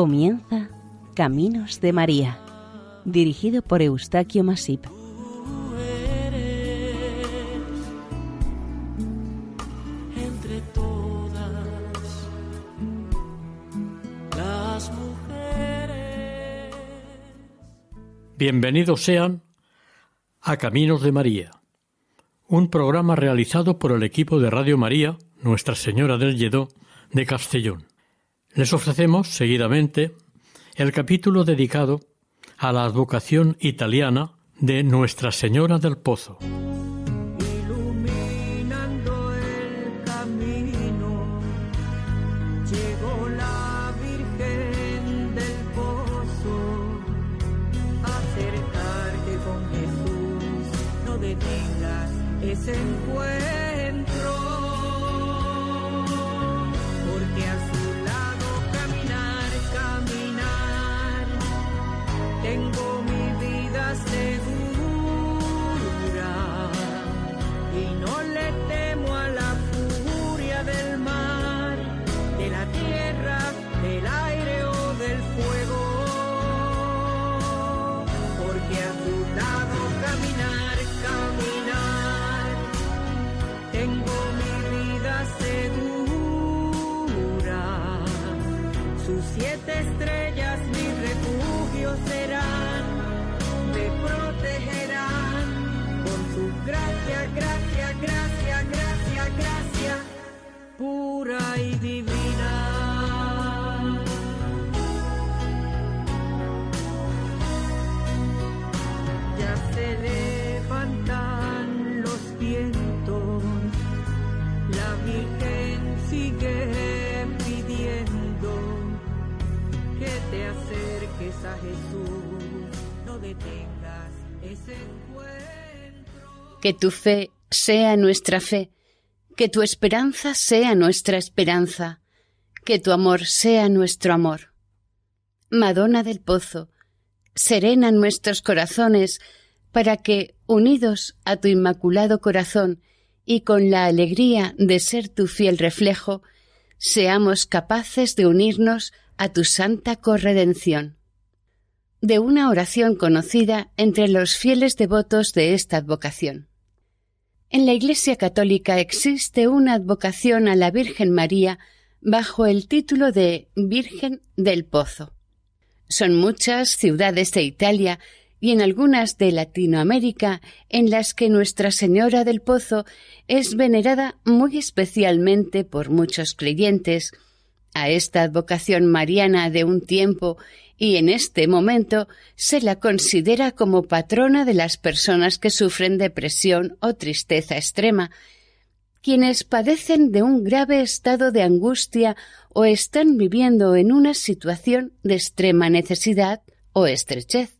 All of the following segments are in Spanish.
Comienza Caminos de María, dirigido por Eustaquio Masip. Entre todas las mujeres. Bienvenidos sean a Caminos de María, un programa realizado por el equipo de Radio María, Nuestra Señora del Lledó, de Castellón. Les ofrecemos seguidamente el capítulo dedicado a la advocación italiana de Nuestra Señora del Pozo. Que tu fe sea nuestra fe, que tu esperanza sea nuestra esperanza, que tu amor sea nuestro amor. Madonna del Pozo, serena nuestros corazones para que, unidos a tu inmaculado corazón y con la alegría de ser tu fiel reflejo, seamos capaces de unirnos a tu santa corredención. De una oración conocida entre los fieles devotos de esta advocación. En la Iglesia Católica existe una advocación a la Virgen María bajo el título de Virgen del Pozo. Son muchas ciudades de Italia y en algunas de Latinoamérica en las que Nuestra Señora del Pozo es venerada muy especialmente por muchos creyentes. A esta advocación mariana de un tiempo y en este momento se la considera como patrona de las personas que sufren depresión o tristeza extrema, quienes padecen de un grave estado de angustia o están viviendo en una situación de extrema necesidad o estrechez.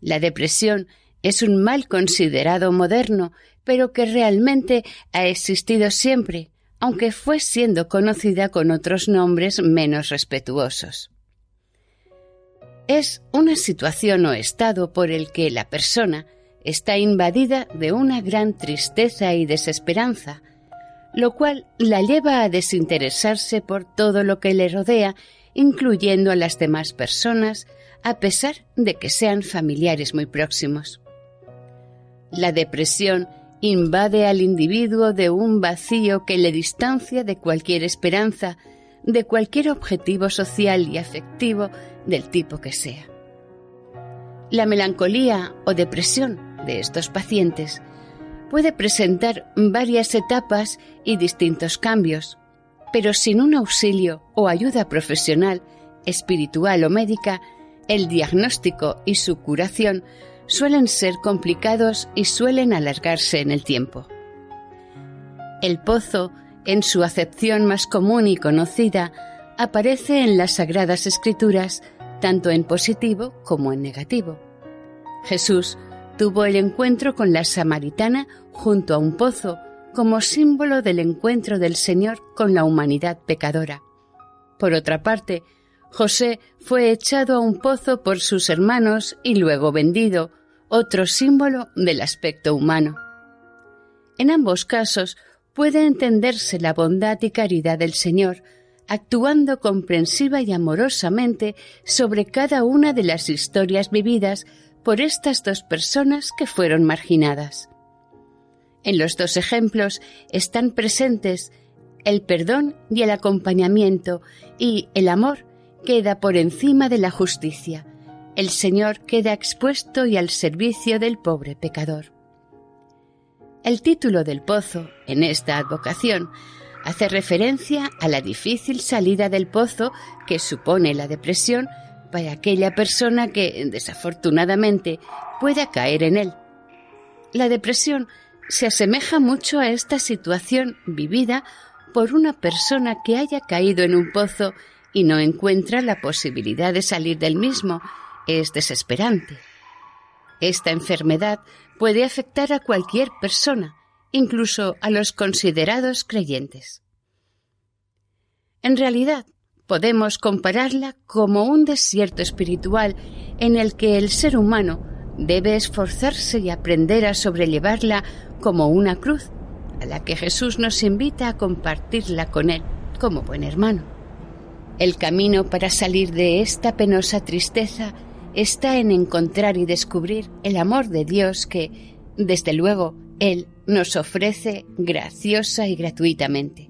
La depresión es un mal considerado moderno, pero que realmente ha existido siempre, aunque fue siendo conocida con otros nombres menos respetuosos. Es una situación o estado por el que la persona está invadida de una gran tristeza y desesperanza, lo cual la lleva a desinteresarse por todo lo que le rodea, incluyendo a las demás personas, a pesar de que sean familiares muy próximos. La depresión invade al individuo de un vacío que le distancia de cualquier esperanza, de cualquier objetivo social y afectivo del tipo que sea. La melancolía o depresión de estos pacientes puede presentar varias etapas y distintos cambios, pero sin un auxilio o ayuda profesional, espiritual o médica, el diagnóstico y su curación suelen ser complicados y suelen alargarse en el tiempo. El pozo, en su acepción más común y conocida, aparece en las Sagradas Escrituras tanto en positivo como en negativo. Jesús tuvo el encuentro con la samaritana junto a un pozo como símbolo del encuentro del Señor con la humanidad pecadora. Por otra parte, José fue echado a un pozo por sus hermanos y luego vendido, otro símbolo del aspecto humano. En ambos casos puede entenderse la bondad y caridad del Señor, actuando comprensiva y amorosamente sobre cada una de las historias vividas por estas dos personas que fueron marginadas. En los dos ejemplos están presentes el perdón y el acompañamiento y el amor queda por encima de la justicia. El Señor queda expuesto y al servicio del pobre pecador. El título del pozo en esta advocación hace referencia a la difícil salida del pozo que supone la depresión para aquella persona que, desafortunadamente, pueda caer en él. La depresión se asemeja mucho a esta situación vivida por una persona que haya caído en un pozo y no encuentra la posibilidad de salir del mismo. Es desesperante. Esta enfermedad puede afectar a cualquier persona, incluso a los considerados creyentes. En realidad, podemos compararla como un desierto espiritual en el que el ser humano debe esforzarse y aprender a sobrellevarla como una cruz, a la que Jesús nos invita a compartirla con Él como buen hermano. El camino para salir de esta penosa tristeza está en encontrar y descubrir el amor de Dios que, desde luego, Él nos ofrece graciosa y gratuitamente.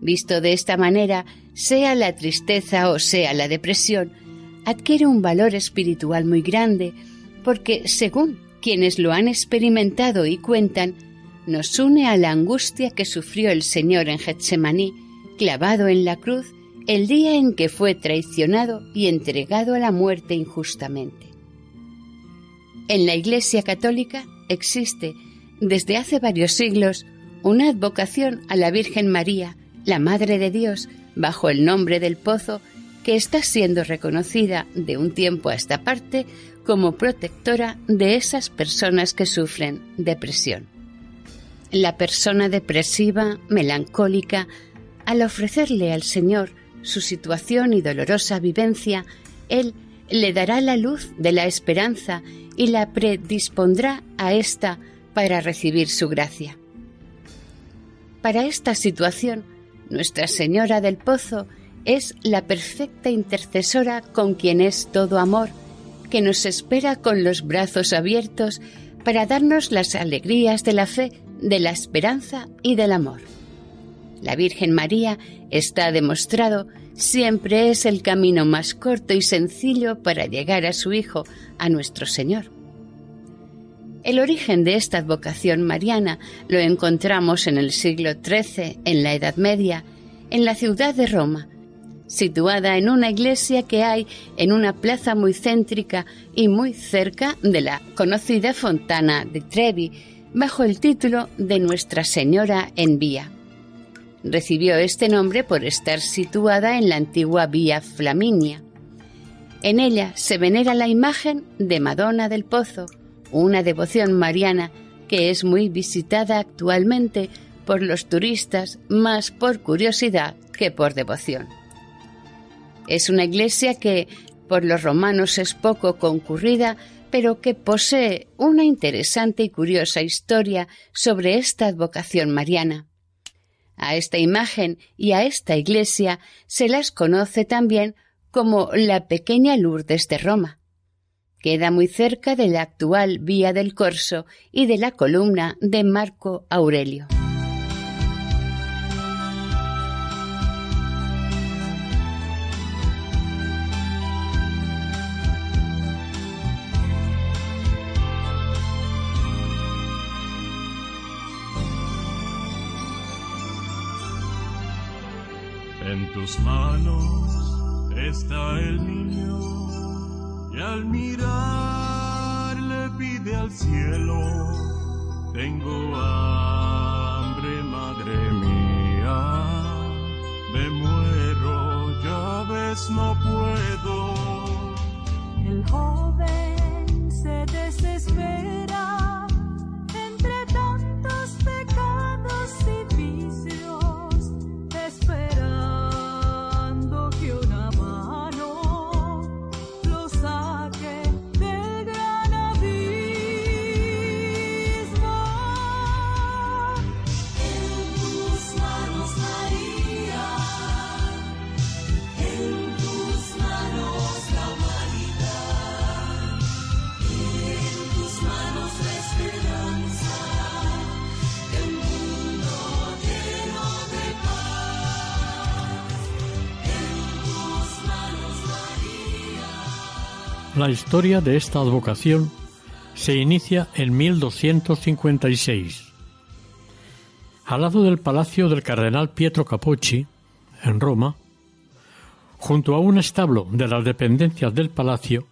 Visto de esta manera, sea la tristeza o sea la depresión, adquiere un valor espiritual muy grande, porque, según quienes lo han experimentado y cuentan, nos une a la angustia que sufrió el Señor en Getsemaní, clavado en la cruz el día en que fue traicionado y entregado a la muerte injustamente. En la Iglesia Católica existe desde hace varios siglos una advocación a la Virgen María, la Madre de Dios, bajo el nombre del Pozo, que está siendo reconocida de un tiempo a esta parte como protectora de esas personas que sufren depresión. La persona depresiva, melancólica, al ofrecerle al Señor su situación y dolorosa vivencia, Él le dará la luz de la esperanza y la predispondrá a ésta para recibir su gracia. Para esta situación, Nuestra Señora del Pozo es la perfecta intercesora con quien es todo amor, que nos espera con los brazos abiertos para darnos las alegrías de la fe, de la esperanza y del amor. La Virgen María, está demostrado, siempre es el camino más corto y sencillo para llegar a su Hijo, a nuestro Señor. El origen de esta advocación mariana lo encontramos en el siglo XIII, en la Edad Media, en la ciudad de Roma, situada en una iglesia que hay en una plaza muy céntrica y muy cerca de la conocida Fontana de Trevi, bajo el título de Nuestra Señora en Vía. Recibió este nombre por estar situada en la antigua Vía Flaminia. En ella se venera la imagen de Madonna del Pozo, una devoción mariana que es muy visitada actualmente por los turistas más por curiosidad que por devoción. Es una iglesia que por los romanos es poco concurrida, pero que posee una interesante y curiosa historia sobre esta advocación mariana. A esta imagen y a esta iglesia se las conoce también como la pequeña Lourdes de Roma. Queda muy cerca de la actual Vía del Corso y de la columna de Marco Aurelio. Tus manos está el niño y al mirar le pide al cielo, tengo hambre, madre mía, me muero, ya ves, no puedo. El joven se desespera La historia de esta advocación se inicia en 1256. Al lado del palacio del cardenal Pietro Capocci, en Roma, junto a un establo de las dependencias del palacio,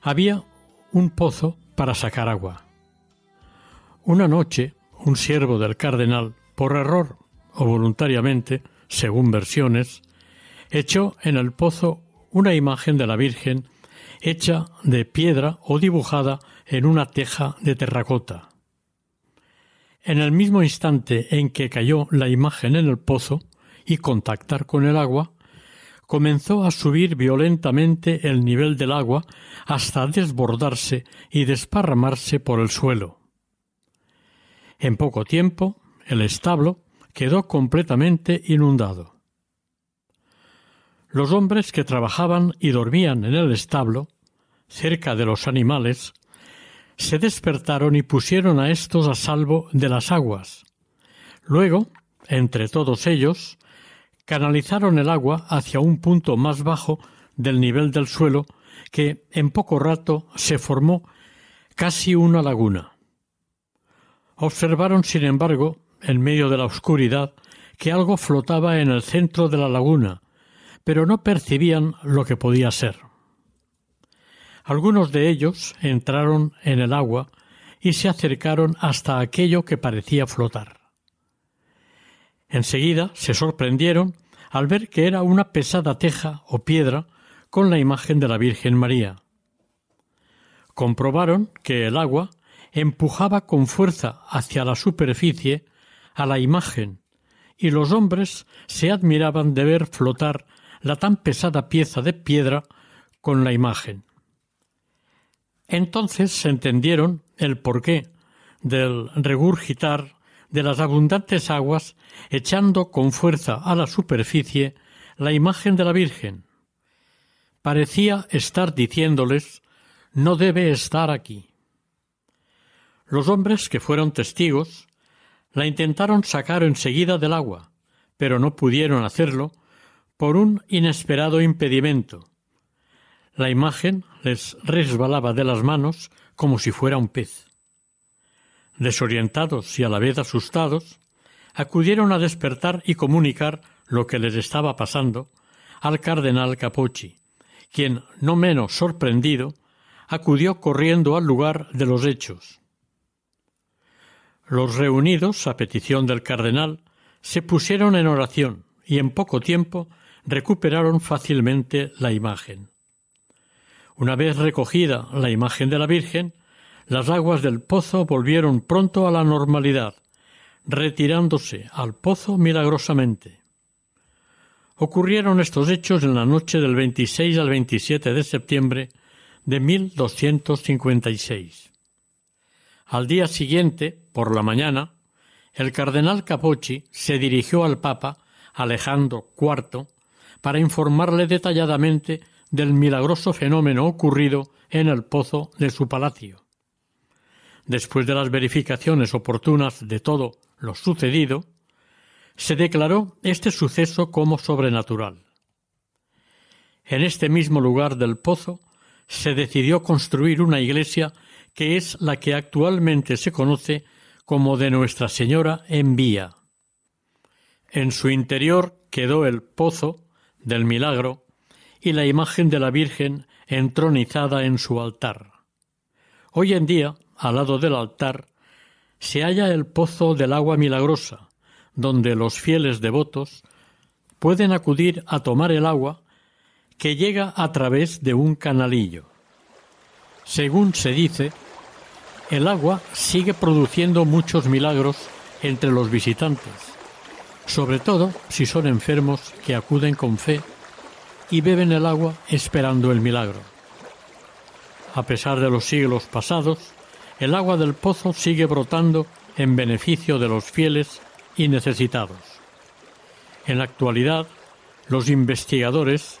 había un pozo para sacar agua. Una noche, un siervo del cardenal, por error o voluntariamente, según versiones, echó en el pozo una imagen de la Virgen hecha de piedra o dibujada en una teja de terracota. En el mismo instante en que cayó la imagen en el pozo y contactar con el agua, comenzó a subir violentamente el nivel del agua hasta desbordarse y desparramarse por el suelo. En poco tiempo, el establo quedó completamente inundado. Los hombres que trabajaban y dormían en el establo, cerca de los animales, se despertaron y pusieron a éstos a salvo de las aguas. Luego, entre todos ellos, canalizaron el agua hacia un punto más bajo del nivel del suelo que en poco rato se formó casi una laguna. Observaron, sin embargo, en medio de la oscuridad, que algo flotaba en el centro de la laguna, pero no percibían lo que podía ser. Algunos de ellos entraron en el agua y se acercaron hasta aquello que parecía flotar. Enseguida se sorprendieron al ver que era una pesada teja o piedra con la imagen de la Virgen María. Comprobaron que el agua empujaba con fuerza hacia la superficie a la imagen, y los hombres se admiraban de ver flotar la tan pesada pieza de piedra con la imagen. Entonces se entendieron el porqué del regurgitar de las abundantes aguas echando con fuerza a la superficie la imagen de la Virgen. Parecía estar diciéndoles no debe estar aquí. Los hombres que fueron testigos la intentaron sacar enseguida del agua, pero no pudieron hacerlo por un inesperado impedimento. La imagen les resbalaba de las manos como si fuera un pez. Desorientados y a la vez asustados, acudieron a despertar y comunicar lo que les estaba pasando al cardenal Capocci, quien, no menos sorprendido, acudió corriendo al lugar de los hechos. Los reunidos, a petición del cardenal, se pusieron en oración y en poco tiempo recuperaron fácilmente la imagen. Una vez recogida la imagen de la Virgen, las aguas del pozo volvieron pronto a la normalidad, retirándose al pozo milagrosamente. Ocurrieron estos hechos en la noche del 26 al 27 de septiembre de 1256. Al día siguiente, por la mañana, el cardenal Capocci se dirigió al Papa Alejandro IV para informarle detalladamente del milagroso fenómeno ocurrido en el pozo de su palacio. Después de las verificaciones oportunas de todo lo sucedido, se declaró este suceso como sobrenatural. En este mismo lugar del pozo se decidió construir una iglesia que es la que actualmente se conoce como de Nuestra Señora en Vía. En su interior quedó el pozo del milagro y la imagen de la Virgen entronizada en su altar. Hoy en día, al lado del altar, se halla el pozo del agua milagrosa, donde los fieles devotos pueden acudir a tomar el agua que llega a través de un canalillo. Según se dice, el agua sigue produciendo muchos milagros entre los visitantes sobre todo si son enfermos que acuden con fe y beben el agua esperando el milagro. A pesar de los siglos pasados, el agua del pozo sigue brotando en beneficio de los fieles y necesitados. En la actualidad, los investigadores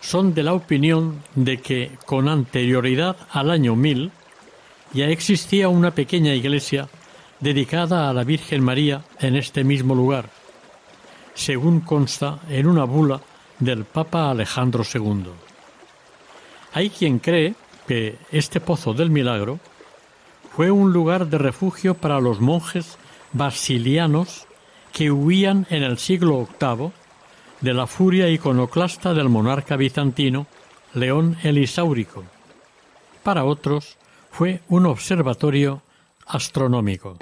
son de la opinión de que con anterioridad al año 1000 ya existía una pequeña iglesia dedicada a la Virgen María en este mismo lugar, según consta en una bula del Papa Alejandro II. Hay quien cree que este pozo del milagro fue un lugar de refugio para los monjes basilianos que huían en el siglo VIII de la furia iconoclasta del monarca bizantino León el Isáurico. Para otros fue un observatorio astronómico.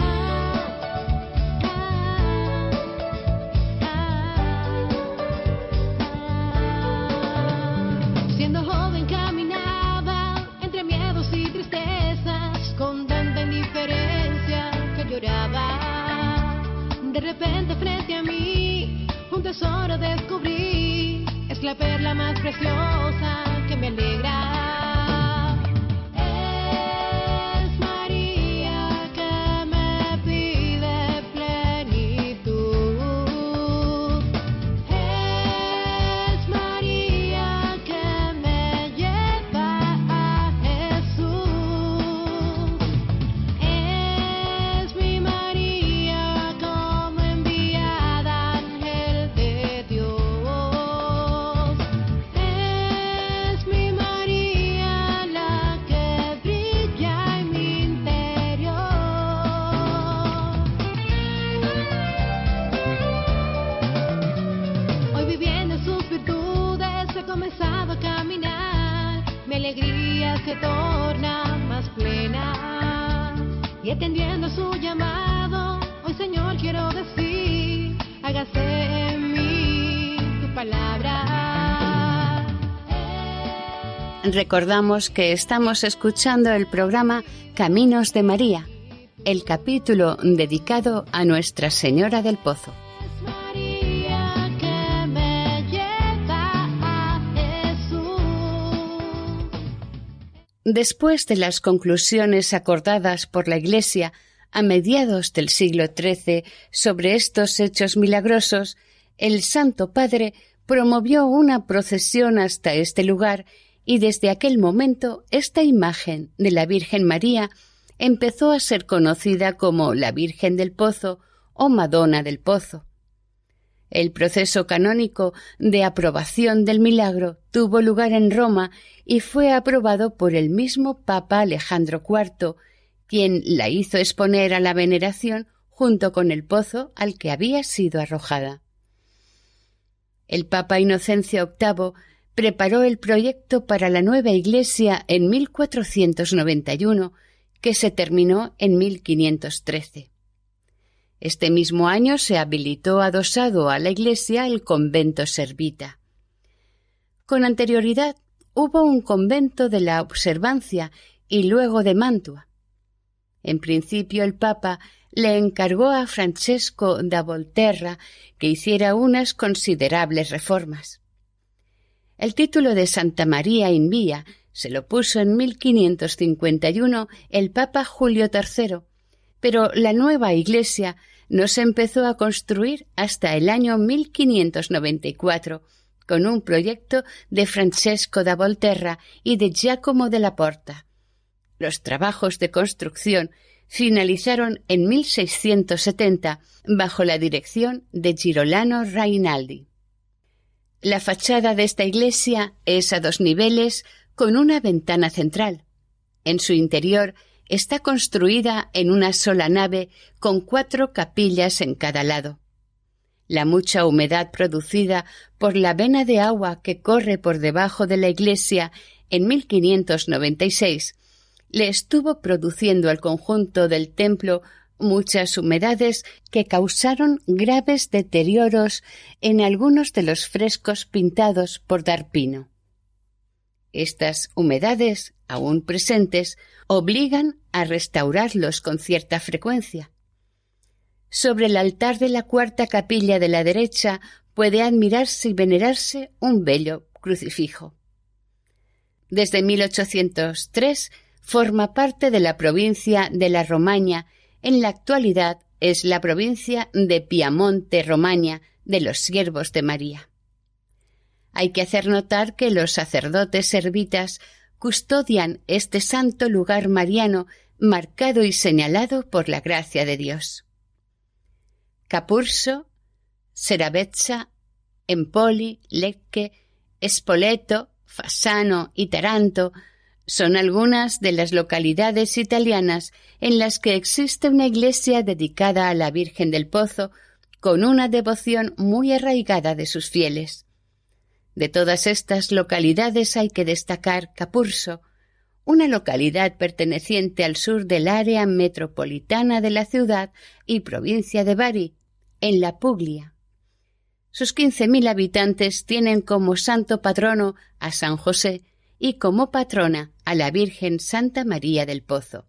Caminar. Mi alegría se torna más plena. Y atendiendo su llamado, hoy Señor quiero decir, hágase en mí tu palabra. Recordamos que estamos escuchando el programa Caminos de María, el capítulo dedicado a Nuestra Señora del Pozo. Después de las conclusiones acordadas por la Iglesia a mediados del siglo XIII sobre estos hechos milagrosos, el Santo Padre promovió una procesión hasta este lugar y desde aquel momento esta imagen de la Virgen María empezó a ser conocida como la Virgen del Pozo o Madonna del Pozo. El proceso canónico de aprobación del milagro tuvo lugar en Roma y fue aprobado por el mismo Papa Alejandro IV, quien la hizo exponer a la veneración junto con el pozo al que había sido arrojada. El Papa Inocencio VIII preparó el proyecto para la nueva iglesia en 1491, que se terminó en 1513. Este mismo año se habilitó adosado a la iglesia el convento servita. Con anterioridad hubo un convento de la observancia y luego de Mantua. En principio el Papa le encargó a Francesco da Volterra que hiciera unas considerables reformas. El título de Santa María in Vía se lo puso en 1551 el Papa Julio III, pero la nueva iglesia no se empezó a construir hasta el año 1594, con un proyecto de Francesco da Volterra y de Giacomo della Porta. Los trabajos de construcción finalizaron en 1670 bajo la dirección de Girolano Rainaldi. La fachada de esta iglesia es a dos niveles con una ventana central. En su interior está construida en una sola nave con cuatro capillas en cada lado. La mucha humedad producida por la vena de agua que corre por debajo de la iglesia en 1596 le estuvo produciendo al conjunto del templo muchas humedades que causaron graves deterioros en algunos de los frescos pintados por Darpino. Estas humedades, aún presentes, obligan a restaurarlos con cierta frecuencia. Sobre el altar de la cuarta capilla de la derecha puede admirarse y venerarse un bello crucifijo. Desde 1803 forma parte de la provincia de la Romaña, en la actualidad es la provincia de Piamonte Romaña de los siervos de María. Hay que hacer notar que los sacerdotes servitas custodian este santo lugar mariano marcado y señalado por la gracia de Dios. Capurso, Seravezza, Empoli, Lecce, Spoleto, Fasano y Taranto Son algunas de las localidades italianas en las que existe una iglesia dedicada a la Virgen del Pozo con una devoción muy arraigada de sus fieles. De todas estas localidades hay que destacar Capurso, una localidad perteneciente al sur del área metropolitana de la ciudad y provincia de Bari, en la Puglia. Sus quince mil habitantes tienen como santo patrono a San José y como patrona a la Virgen Santa María del Pozo.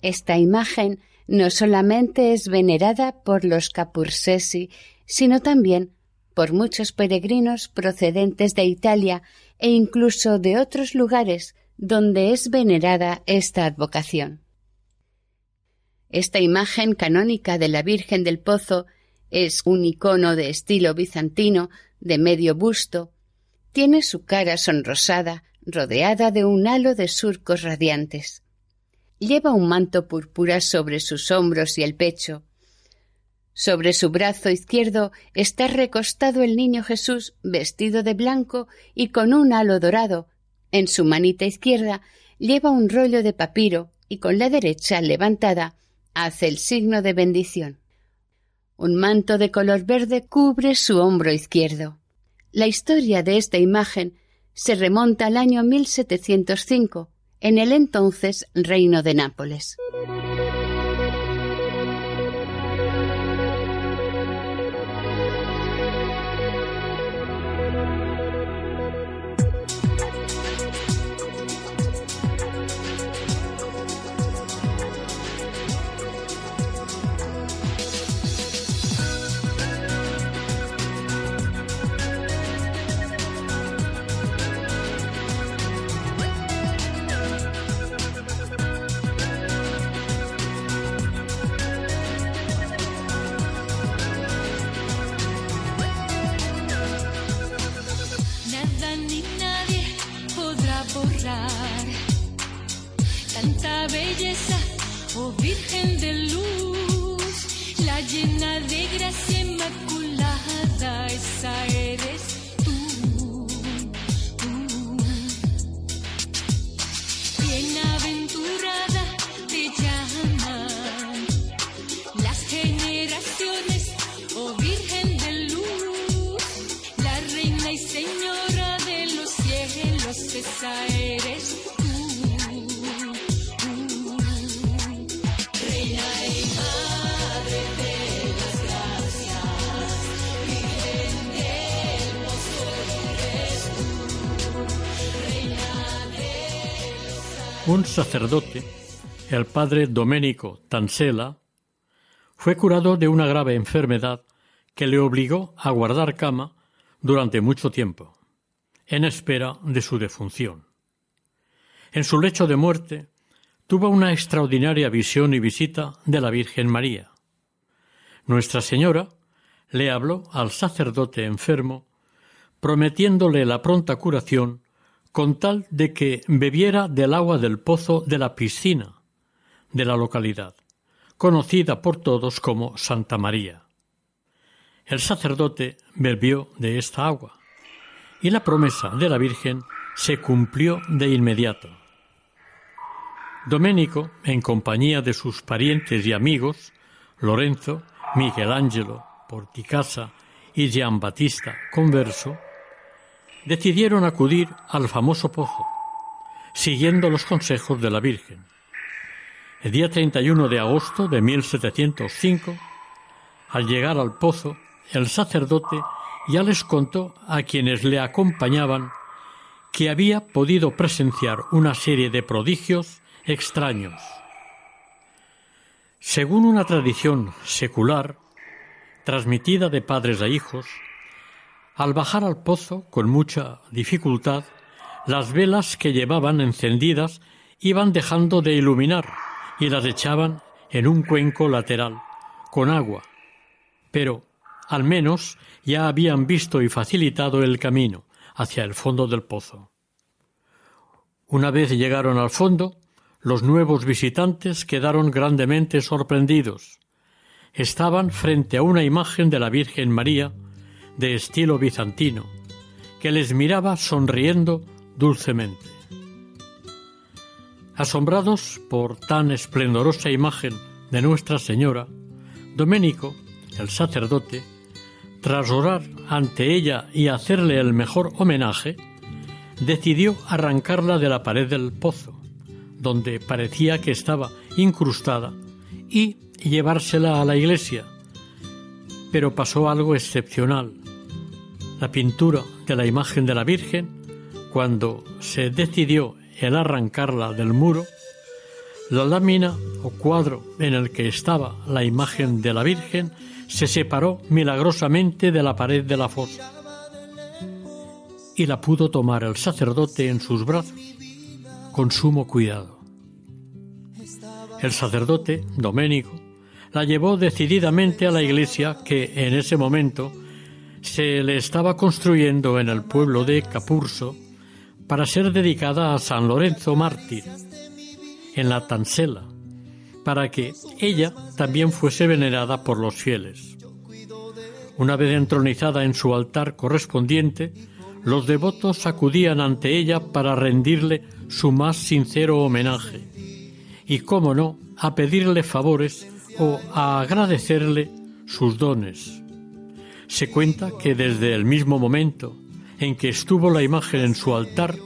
Esta imagen no solamente es venerada por los capursesi, sino también por muchos peregrinos procedentes de Italia e incluso de otros lugares donde es venerada esta advocación. Esta imagen canónica de la Virgen del Pozo es un icono de estilo bizantino de medio busto, tiene su cara sonrosada, rodeada de un halo de surcos radiantes. Lleva un manto púrpura sobre sus hombros y el pecho, sobre su brazo izquierdo está recostado el niño Jesús vestido de blanco y con un halo dorado. En su manita izquierda lleva un rollo de papiro y con la derecha levantada hace el signo de bendición. Un manto de color verde cubre su hombro izquierdo. La historia de esta imagen se remonta al año 1705, en el entonces reino de Nápoles. Sacerdote, el padre Domenico Tansella, fue curado de una grave enfermedad que le obligó a guardar cama durante mucho tiempo, en espera de su defunción. En su lecho de muerte tuvo una extraordinaria visión y visita de la Virgen María. Nuestra Señora le habló al sacerdote enfermo, prometiéndole la pronta curación con tal de que bebiera del agua del pozo de la piscina de la localidad, conocida por todos como Santa María. El sacerdote bebió de esta agua, y la promesa de la Virgen se cumplió de inmediato. Doménico, en compañía de sus parientes y amigos, Lorenzo, Miguel Ángelo, Porticasa y Giambattista Converso, decidieron acudir al famoso pozo, siguiendo los consejos de la Virgen. El día 31 de agosto de 1705, al llegar al pozo, el sacerdote ya les contó a quienes le acompañaban que había podido presenciar una serie de prodigios extraños. Según una tradición secular, transmitida de padres a hijos, al bajar al pozo con mucha dificultad, las velas que llevaban encendidas iban dejando de iluminar y las echaban en un cuenco lateral, con agua. Pero, al menos, ya habían visto y facilitado el camino hacia el fondo del pozo. Una vez llegaron al fondo, los nuevos visitantes quedaron grandemente sorprendidos. Estaban frente a una imagen de la Virgen María, de estilo bizantino, que les miraba sonriendo dulcemente. Asombrados por tan esplendorosa imagen de Nuestra Señora, Doménico, el sacerdote, tras orar ante ella y hacerle el mejor homenaje, decidió arrancarla de la pared del pozo, donde parecía que estaba incrustada, y llevársela a la iglesia. Pero pasó algo excepcional. La pintura de la imagen de la Virgen, cuando se decidió el arrancarla del muro, la lámina o cuadro en el que estaba la imagen de la Virgen se separó milagrosamente de la pared de la fosa y la pudo tomar el sacerdote en sus brazos con sumo cuidado. El sacerdote, Doménico, la llevó decididamente a la iglesia que en ese momento se le estaba construyendo en el pueblo de Capurso para ser dedicada a San Lorenzo mártir, en la Tansela, para que ella también fuese venerada por los fieles. Una vez entronizada en su altar correspondiente, los devotos acudían ante ella para rendirle su más sincero homenaje y, cómo no, a pedirle favores o a agradecerle sus dones. Se cuenta que desde el mismo momento en que estuvo la imagen en su altar,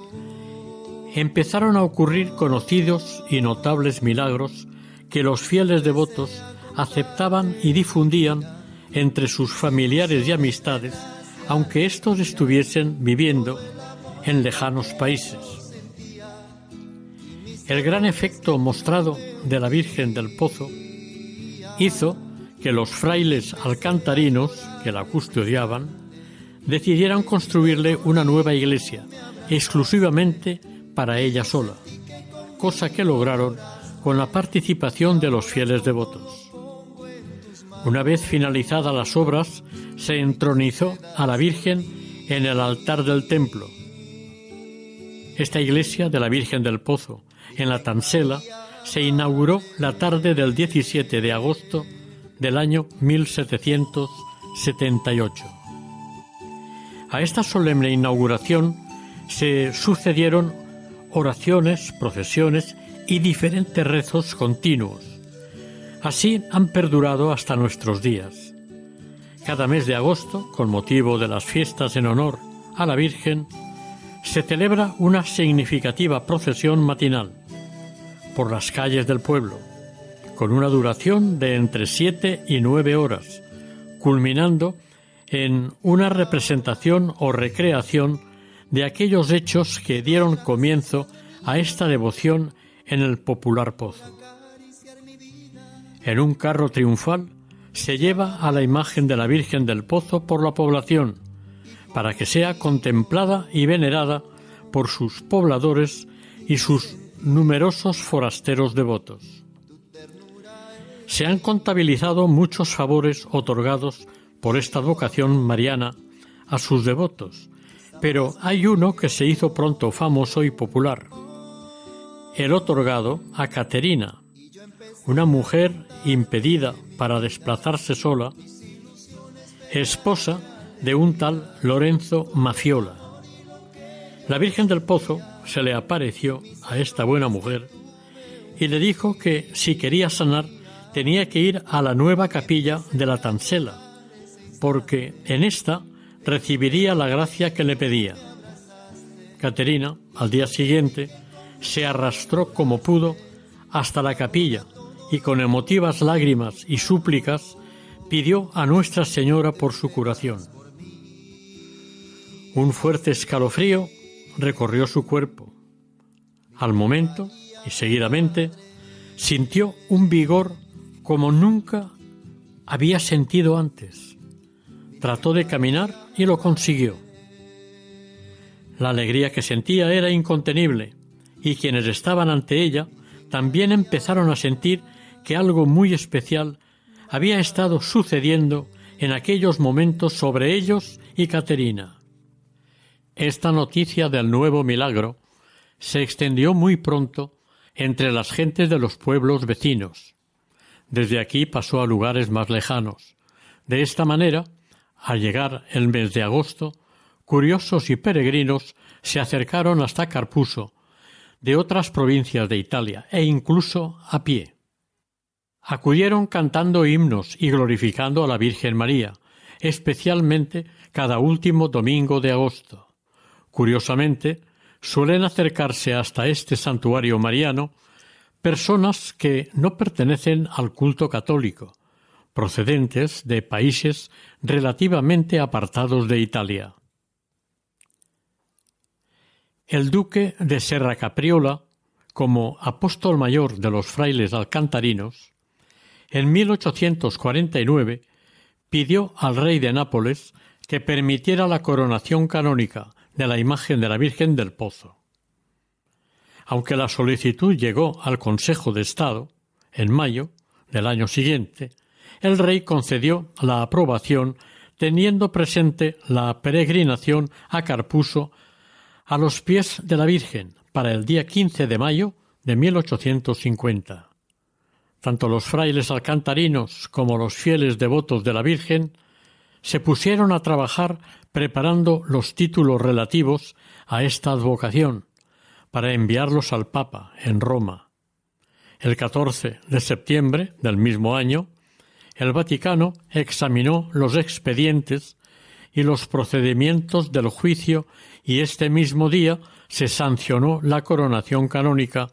empezaron a ocurrir conocidos y notables milagros que los fieles devotos aceptaban y difundían entre sus familiares y amistades aunque éstos estuviesen viviendo en lejanos países. El gran efecto mostrado de la Virgen del Pozo hizo que los frailes alcantarinos que la custodiaban decidieran construirle una nueva iglesia exclusivamente para ella sola, cosa que lograron con la participación de los fieles devotos. Una vez finalizadas las obras, se entronizó a la Virgen en el altar del templo. Esta iglesia de la Virgen del Pozo, en la Tansela, se inauguró la tarde del 17 de agosto del año 1778. A esta solemne inauguración se sucedieron oraciones, procesiones y diferentes rezos continuos. Así han perdurado hasta nuestros días. Cada mes de agosto, con motivo de las fiestas en honor a la Virgen, se celebra una significativa procesión matinal por las calles del pueblo, con una duración de entre siete y nueve horas, culminando en una representación o recreación de aquellos hechos que dieron comienzo a esta devoción en el popular pozo. En un carro triunfal se lleva a la imagen de la Virgen del Pozo por la población, para que sea contemplada y venerada por sus pobladores y sus numerosos forasteros devotos. Se han contabilizado muchos favores otorgados por esta vocación mariana a sus devotos, pero hay uno que se hizo pronto famoso y popular, el otorgado a Caterina, una mujer impedida para desplazarse sola, esposa de un tal Lorenzo Mafiola. La Virgen del Pozo se le apareció a esta buena mujer y le dijo que si quería sanar tenía que ir a la nueva capilla de la Tansela, porque en esta recibiría la gracia que le pedía. Caterina, al día siguiente, se arrastró como pudo hasta la capilla y con emotivas lágrimas y súplicas pidió a Nuestra Señora por su curación. Un fuerte escalofrío recorrió su cuerpo. Al momento, y seguidamente, sintió un vigor como nunca había sentido antes. Trató de caminar y lo consiguió. La alegría que sentía era incontenible, y quienes estaban ante ella también empezaron a sentir que algo muy especial había estado sucediendo en aquellos momentos sobre ellos y Caterina. Esta noticia del nuevo milagro se extendió muy pronto entre las gentes de los pueblos vecinos. Desde aquí pasó a lugares más lejanos. De esta manera, al llegar el mes de agosto, curiosos y peregrinos se acercaron hasta Carpuso, de otras provincias de Italia e incluso a pie. Acudieron cantando himnos y glorificando a la Virgen María, especialmente cada último domingo de agosto. Curiosamente, suelen acercarse hasta este santuario mariano personas que no pertenecen al culto católico, procedentes de países relativamente apartados de Italia. El duque de Serra Capriola, como apóstol mayor de los frailes alcantarinos, en 1849 pidió al rey de Nápoles que permitiera la coronación canónica de la imagen de la Virgen del Pozo. Aunque la solicitud llegó al Consejo de Estado en mayo del año siguiente, el rey concedió la aprobación teniendo presente la peregrinación a Carpuso a los pies de la Virgen para el día 15 de mayo de 1850. Tanto los frailes alcantarinos como los fieles devotos de la Virgen se pusieron a trabajar preparando los títulos relativos a esta advocación para enviarlos al Papa en Roma. El 14 de septiembre del mismo año, el Vaticano examinó los expedientes y los procedimientos del juicio y este mismo día se sancionó la coronación canónica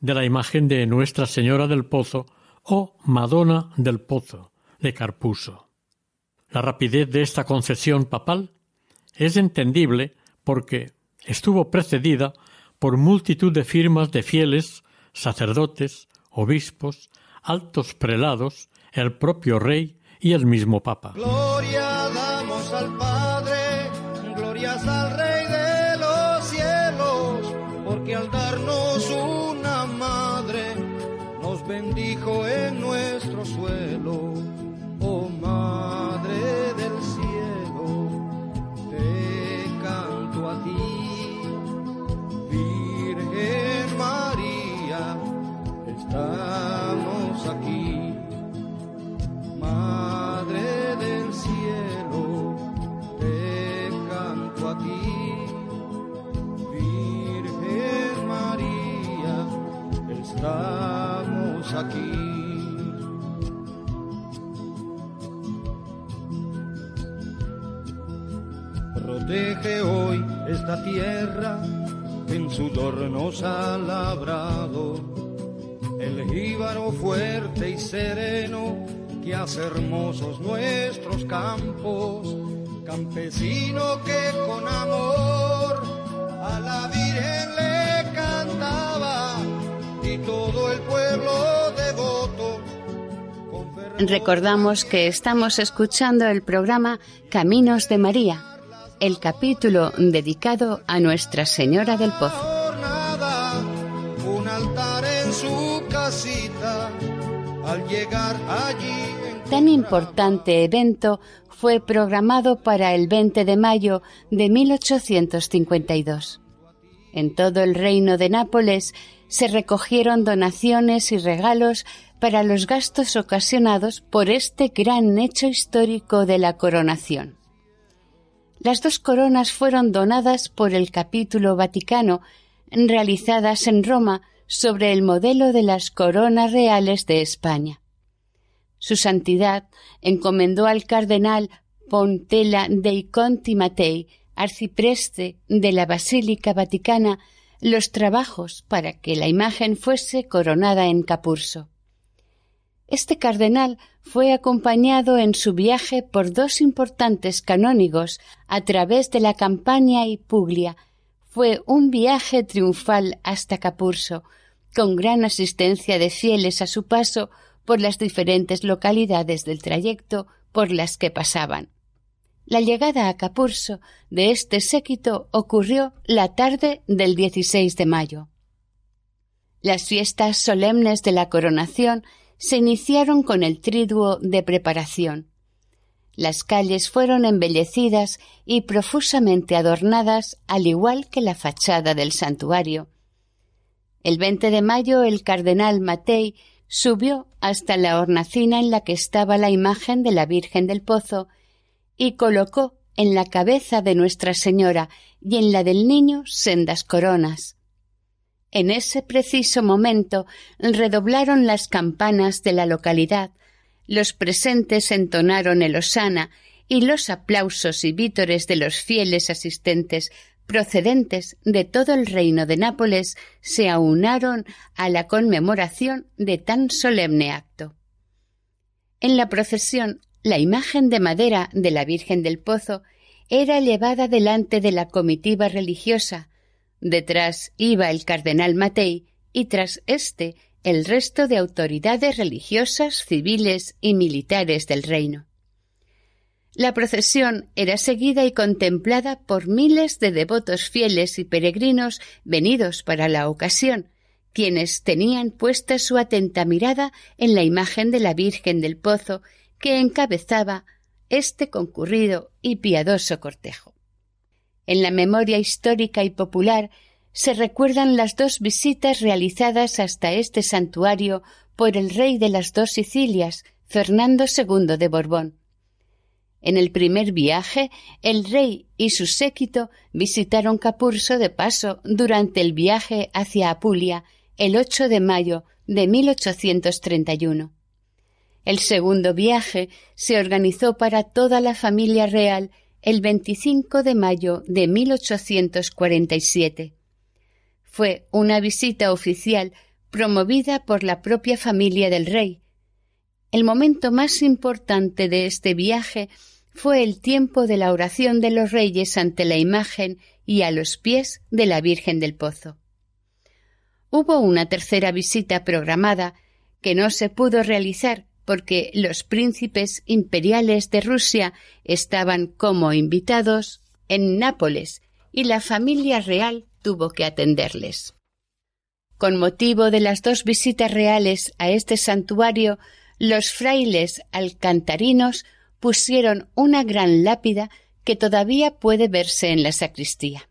de la imagen de Nuestra Señora del Pozo o Madonna del Pozo de Carpuso. La rapidez de esta concesión papal es entendible porque estuvo precedida por multitud de firmas de fieles, sacerdotes, obispos, altos prelados el propio rey y el mismo papa. Gloria damos al Padre, glorias al Rey de los cielos, porque al darnos una madre nos bendijo en Protege hoy esta tierra, en sudor nos ha labrado, el jíbaro fuerte y sereno que hace hermosos nuestros campos, campesino que con amor a la Virgen le cantaba y todo el pueblo devoto. Recordamos que estamos escuchando el programa Caminos de María, el capítulo dedicado a Nuestra Señora del Pozo. jornada, un altar en su casita, al llegar allí Tan importante evento fue programado para el 20 de mayo de 1852. En todo el reino de Nápoles se recogieron donaciones y regalos para los gastos ocasionados por este gran hecho histórico de la coronación. Las dos coronas fueron donadas por el capítulo vaticano, realizadas en Roma sobre el modelo de las coronas reales de España. Su Santidad encomendó al cardenal Pontela dei Conti Matei, arcipreste de la Basílica Vaticana, los trabajos para que la imagen fuese coronada en Capurso. Este cardenal fue acompañado en su viaje por dos importantes canónigos a través de la Campania y Puglia. Fue un viaje triunfal hasta Capurso, con gran asistencia de fieles a su paso por las diferentes localidades del trayecto por las que pasaban. La llegada a Capurso de este séquito ocurrió la tarde del 16 de mayo. Las fiestas solemnes de la coronación se iniciaron con el triduo de preparación. Las calles fueron embellecidas y profusamente adornadas, al igual que la fachada del santuario. El 20 de mayo el cardenal Matei subió hasta la hornacina en la que estaba la imagen de la Virgen del Pozo y colocó en la cabeza de Nuestra Señora y en la del niño sendas coronas. En ese preciso momento redoblaron las campanas de la localidad, los presentes entonaron el osana y los aplausos y vítores de los fieles asistentes procedentes de todo el reino de Nápoles se aunaron a la conmemoración de tan solemne acto. En la procesión, la imagen de madera de la Virgen del Pozo era llevada delante de la comitiva religiosa, detrás iba el cardenal Matei y tras éste el resto de autoridades religiosas, civiles y militares del reino. La procesión era seguida y contemplada por miles de devotos fieles y peregrinos venidos para la ocasión, quienes tenían puesta su atenta mirada en la imagen de la Virgen del Pozo que encabezaba este concurrido y piadoso cortejo. En la memoria histórica y popular se recuerdan las dos visitas realizadas hasta este santuario por el rey de las dos Sicilias, Fernando II de Borbón. En el primer viaje, el rey y su séquito visitaron Capurso de paso durante el viaje hacia Apulia el 8 de mayo de 1831. El segundo viaje se organizó para toda la familia real el 25 de mayo de 1847. Fue una visita oficial promovida por la propia familia del rey. El momento más importante de este viaje fue el tiempo de la oración de los reyes ante la imagen y a los pies de la Virgen del Pozo. Hubo una tercera visita programada que no se pudo realizar porque los príncipes imperiales de Rusia estaban como invitados en Nápoles y la familia real tuvo que atenderles. Con motivo de las dos visitas reales a este santuario, los frailes alcantarinos pusieron una gran lápida que todavía puede verse en la sacristía.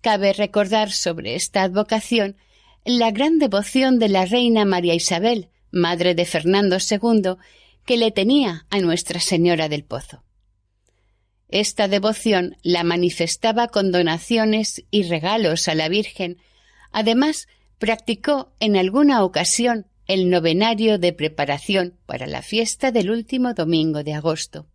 Cabe recordar sobre esta advocación la gran devoción de la reina María Isabel, madre de Fernando II, que le tenía a Nuestra Señora del Pozo. Esta devoción la manifestaba con donaciones y regalos a la Virgen. Además, practicó en alguna ocasión el novenario de preparación para la fiesta del último domingo de agosto.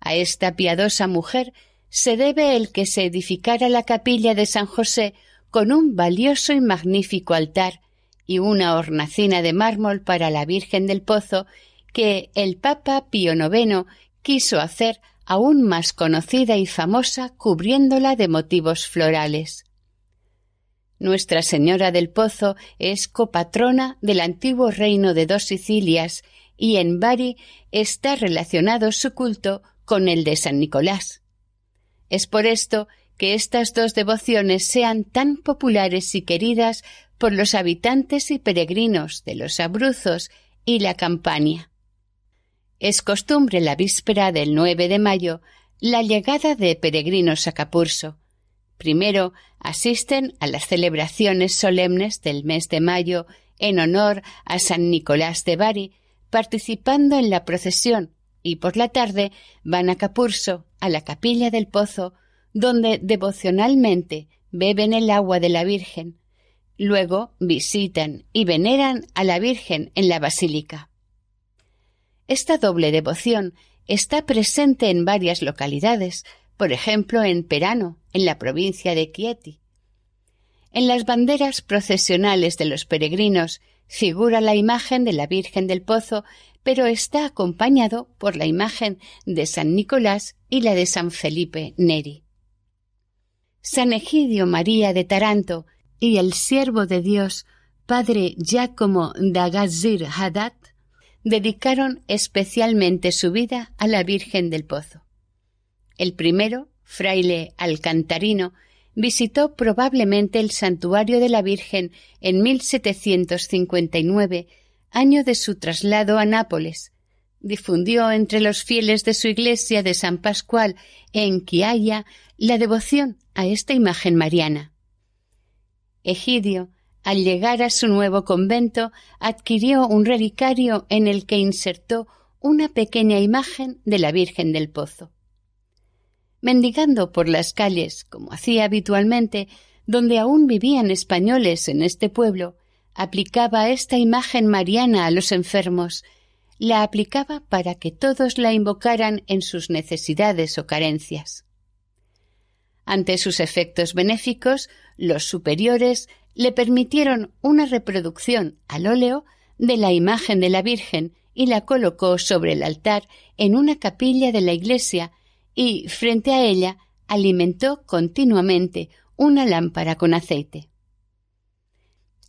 A esta piadosa mujer se debe el que se edificara la capilla de San José con un valioso y magnífico altar y una hornacina de mármol para la Virgen del Pozo que el Papa Pío IX quiso hacer aún más conocida y famosa cubriéndola de motivos florales. Nuestra Señora del Pozo es copatrona del antiguo reino de dos Sicilias y en Bari está relacionado su culto con el de San Nicolás. Es por esto que estas dos devociones sean tan populares y queridas por los habitantes y peregrinos de los Abruzos y la Campania. Es costumbre la víspera del 9 de mayo la llegada de peregrinos a Capurso, Primero asisten a las celebraciones solemnes del mes de mayo en honor a San Nicolás de Bari, participando en la procesión, y por la tarde van a Capurso, a la capilla del pozo, donde devocionalmente beben el agua de la Virgen. Luego visitan y veneran a la Virgen en la basílica. Esta doble devoción está presente en varias localidades, por ejemplo en Perano, en la provincia de Chieti. En las banderas procesionales de los peregrinos figura la imagen de la Virgen del Pozo, pero está acompañado por la imagen de San Nicolás y la de San Felipe Neri. San Egidio María de Taranto y el siervo de Dios, padre Giacomo da Gazir Haddad, dedicaron especialmente su vida a la Virgen del Pozo. El primero, fraile alcantarino, visitó probablemente el santuario de la Virgen en 1759, año de su traslado a Nápoles. Difundió entre los fieles de su iglesia de San Pascual en Chiaia la devoción a esta imagen mariana. Egidio, al llegar a su nuevo convento, adquirió un relicario en el que insertó una pequeña imagen de la Virgen del Pozo mendigando por las calles, como hacía habitualmente, donde aún vivían españoles en este pueblo, aplicaba esta imagen mariana a los enfermos, la aplicaba para que todos la invocaran en sus necesidades o carencias. Ante sus efectos benéficos, los superiores le permitieron una reproducción al óleo de la imagen de la Virgen y la colocó sobre el altar en una capilla de la iglesia y, frente a ella, alimentó continuamente una lámpara con aceite.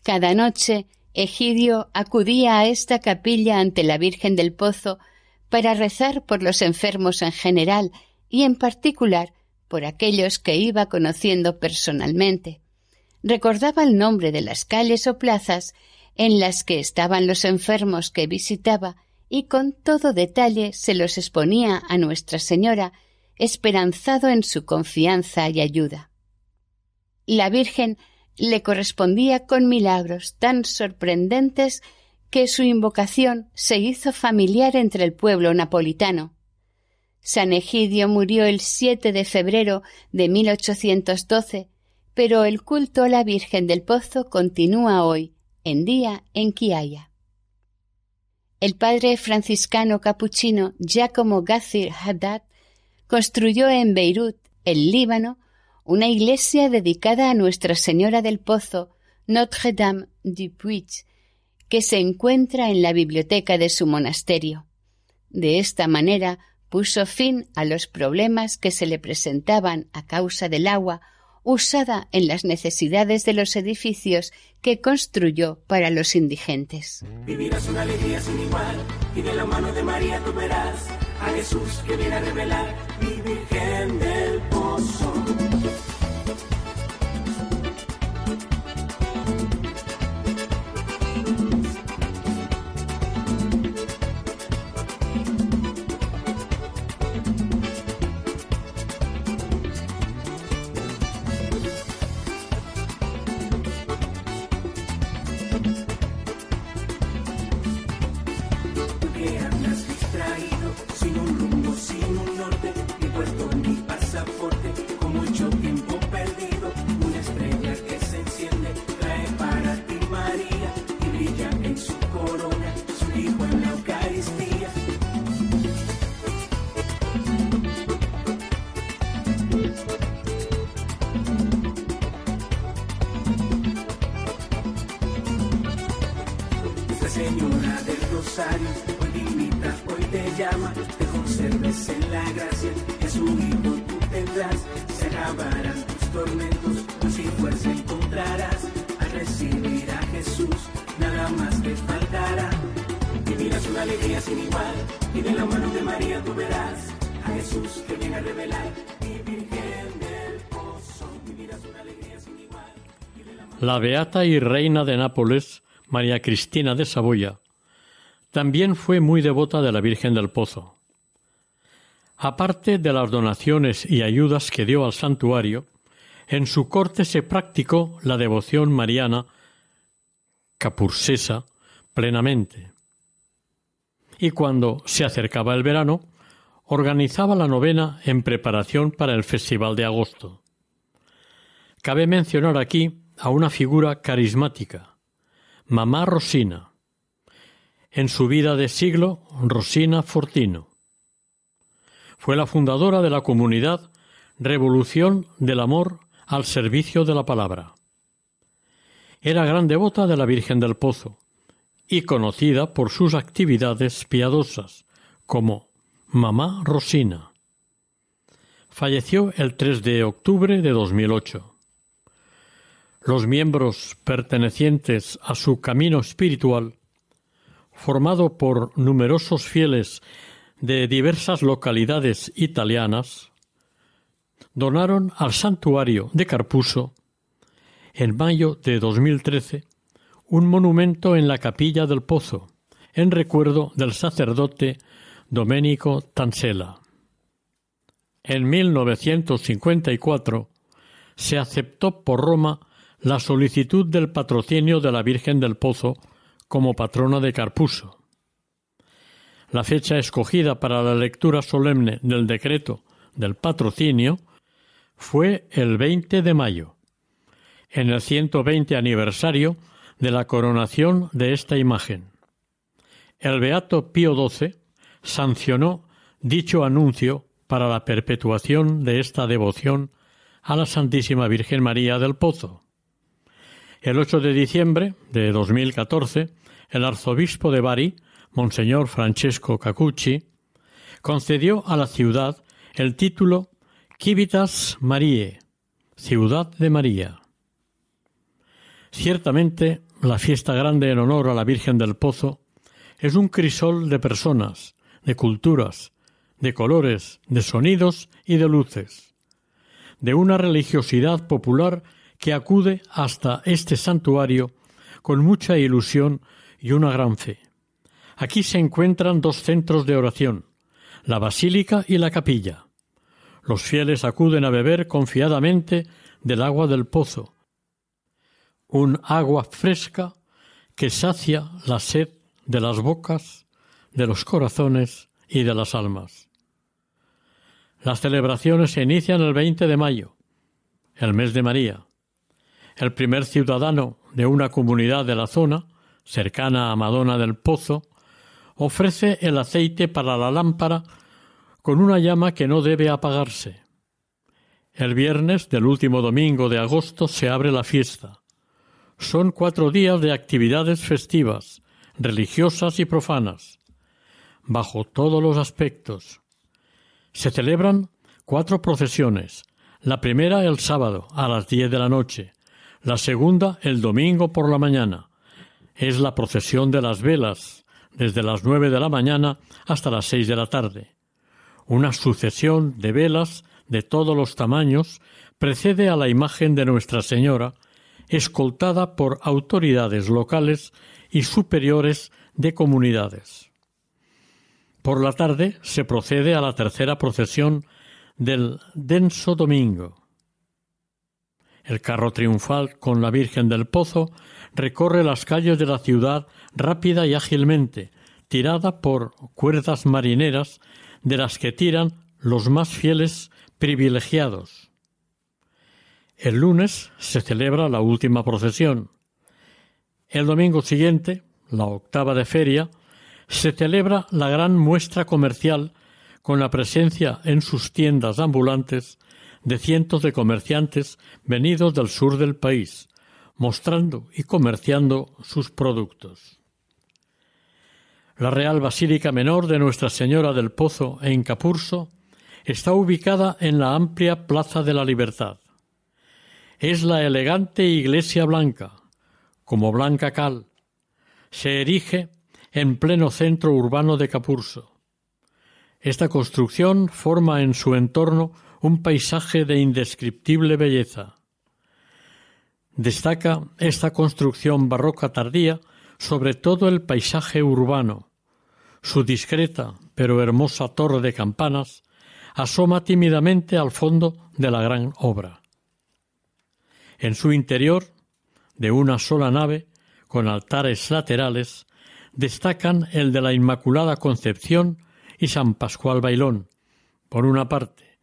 Cada noche Egidio acudía a esta capilla ante la Virgen del Pozo para rezar por los enfermos en general y en particular por aquellos que iba conociendo personalmente. Recordaba el nombre de las calles o plazas en las que estaban los enfermos que visitaba y con todo detalle se los exponía a Nuestra Señora, esperanzado en su confianza y ayuda. La Virgen le correspondía con milagros tan sorprendentes que su invocación se hizo familiar entre el pueblo napolitano. San Egidio murió el 7 de febrero de 1812, pero el culto a la Virgen del Pozo continúa hoy, en día en que haya. El padre franciscano capuchino Giacomo Gazzir Haddad construyó en Beirut, el Líbano, una iglesia dedicada a Nuestra Señora del Pozo, Notre-Dame du Puig, que se encuentra en la biblioteca de su monasterio. De esta manera puso fin a los problemas que se le presentaban a causa del agua usada en las necesidades de los edificios que construyó para los indigentes. Vivirás una alegría sin igual y de la mano de María verás a Jesús que viene a revelar mi Virgen del. La beata y reina de Nápoles, María Cristina de Saboya, también fue muy devota de la Virgen del Pozo. Aparte de las donaciones y ayudas que dio al santuario, en su corte se practicó la devoción mariana capursesa plenamente. Y cuando se acercaba el verano, organizaba la novena en preparación para el Festival de Agosto. Cabe mencionar aquí a una figura carismática, Mamá Rosina. En su vida de siglo, Rosina Fortino. Fue la fundadora de la comunidad Revolución del Amor al Servicio de la Palabra. Era gran devota de la Virgen del Pozo y conocida por sus actividades piadosas, como Mamá Rosina. Falleció el 3 de octubre de 2008 los miembros pertenecientes a su camino espiritual, formado por numerosos fieles de diversas localidades italianas, donaron al santuario de Carpuso, en mayo de 2013, un monumento en la capilla del Pozo, en recuerdo del sacerdote Domenico Tansella. En 1954 se aceptó por Roma la solicitud del patrocinio de la Virgen del Pozo como patrona de Carpuso. La fecha escogida para la lectura solemne del decreto del patrocinio fue el 20 de mayo, en el 120 aniversario de la coronación de esta imagen. El Beato Pío XII sancionó dicho anuncio para la perpetuación de esta devoción a la Santísima Virgen María del Pozo. El 8 de diciembre de 2014, el arzobispo de Bari, Monseñor Francesco Cacucci, concedió a la ciudad el título Civitas Mariae, Ciudad de María. Ciertamente, la fiesta grande en honor a la Virgen del Pozo es un crisol de personas, de culturas, de colores, de sonidos y de luces, de una religiosidad popular que acude hasta este santuario con mucha ilusión y una gran fe. Aquí se encuentran dos centros de oración, la basílica y la capilla. Los fieles acuden a beber confiadamente del agua del pozo, un agua fresca que sacia la sed de las bocas, de los corazones y de las almas. Las celebraciones se inician el 20 de mayo, el mes de María. El primer ciudadano de una comunidad de la zona, cercana a Madonna del Pozo, ofrece el aceite para la lámpara con una llama que no debe apagarse. El viernes del último domingo de agosto se abre la fiesta. Son cuatro días de actividades festivas, religiosas y profanas, bajo todos los aspectos. Se celebran cuatro procesiones, la primera el sábado a las diez de la noche, la segunda el domingo por la mañana. Es la procesión de las velas, desde las nueve de la mañana hasta las seis de la tarde. Una sucesión de velas de todos los tamaños precede a la imagen de Nuestra Señora, escoltada por autoridades locales y superiores de comunidades. Por la tarde se procede a la tercera procesión del Denso Domingo. El carro triunfal con la Virgen del Pozo recorre las calles de la ciudad rápida y ágilmente, tirada por cuerdas marineras de las que tiran los más fieles privilegiados. El lunes se celebra la última procesión. El domingo siguiente, la octava de feria, se celebra la gran muestra comercial con la presencia en sus tiendas ambulantes de cientos de comerciantes venidos del sur del país, mostrando y comerciando sus productos. La Real Basílica Menor de Nuestra Señora del Pozo en Capurso está ubicada en la amplia Plaza de la Libertad. Es la elegante iglesia blanca, como blanca cal. Se erige en pleno centro urbano de Capurso. Esta construcción forma en su entorno un paisaje de indescriptible belleza. Destaca esta construcción barroca tardía sobre todo el paisaje urbano. Su discreta pero hermosa torre de campanas asoma tímidamente al fondo de la gran obra. En su interior, de una sola nave, con altares laterales, destacan el de la Inmaculada Concepción y San Pascual Bailón, por una parte,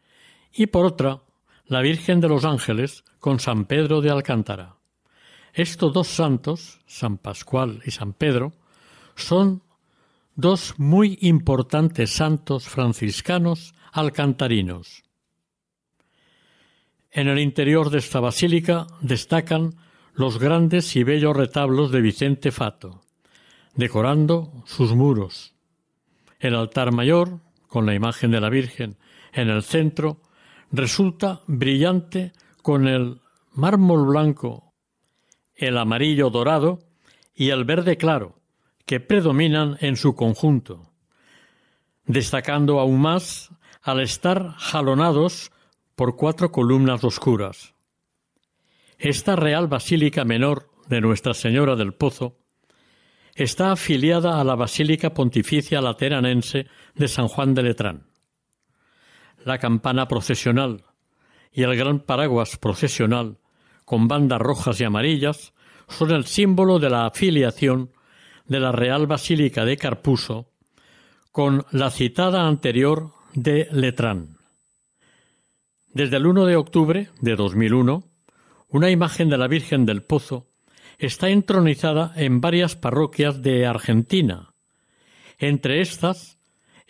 y por otra, la Virgen de los Ángeles con San Pedro de Alcántara. Estos dos santos, San Pascual y San Pedro, son dos muy importantes santos franciscanos alcantarinos. En el interior de esta basílica destacan los grandes y bellos retablos de Vicente Fato, decorando sus muros. El altar mayor, con la imagen de la Virgen en el centro, resulta brillante con el mármol blanco, el amarillo dorado y el verde claro, que predominan en su conjunto, destacando aún más al estar jalonados por cuatro columnas oscuras. Esta Real Basílica Menor de Nuestra Señora del Pozo está afiliada a la Basílica Pontificia Lateranense de San Juan de Letrán. La campana procesional y el gran paraguas procesional con bandas rojas y amarillas son el símbolo de la afiliación de la Real Basílica de Carpuso con la citada anterior de Letrán. Desde el 1 de octubre de 2001, una imagen de la Virgen del Pozo está entronizada en varias parroquias de Argentina, entre estas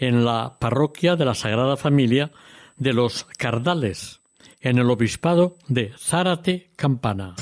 en la parroquia de la Sagrada Familia de los Cardales, en el obispado de Zárate Campana.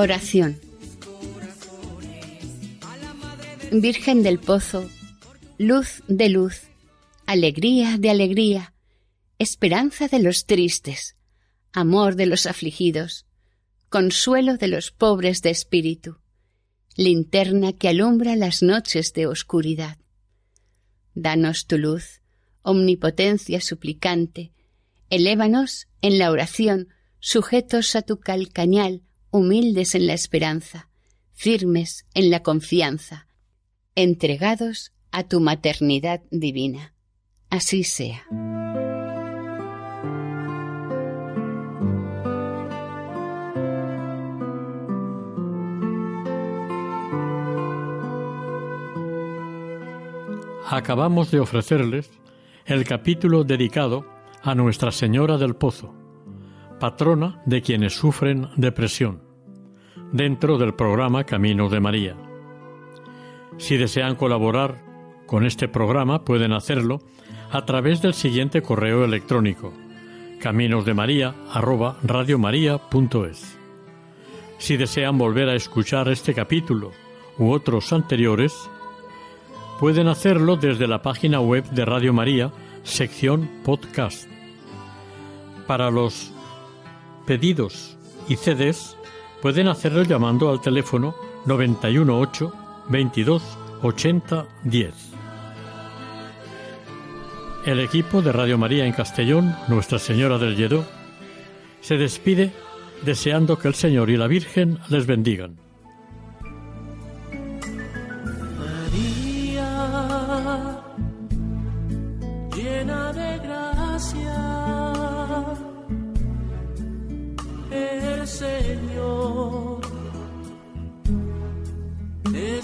Oración. Virgen del Pozo, luz de luz, alegría de alegría, esperanza de los tristes, amor de los afligidos, consuelo de los pobres de espíritu, linterna que alumbra las noches de oscuridad. Danos tu luz, omnipotencia suplicante, elévanos en la oración, sujetos a tu calcañal, humildes en la esperanza, firmes en la confianza, entregados a tu maternidad divina. Así sea. Acabamos de ofrecerles el capítulo dedicado a Nuestra Señora del Pozo patrona de quienes sufren depresión, dentro del programa Camino de María. Si desean colaborar con este programa, pueden hacerlo a través del siguiente correo electrónico caminosdemaria@radiomaria.es. Si desean volver a escuchar este capítulo u otros anteriores, pueden hacerlo desde la página web de Radio María, sección podcast. Para los pedidos y CDs pueden hacerlo llamando al teléfono 918 22 80 10. El equipo de Radio María en Castellón, Nuestra Señora del Lledó, se despide deseando que el Señor y la Virgen les bendigan.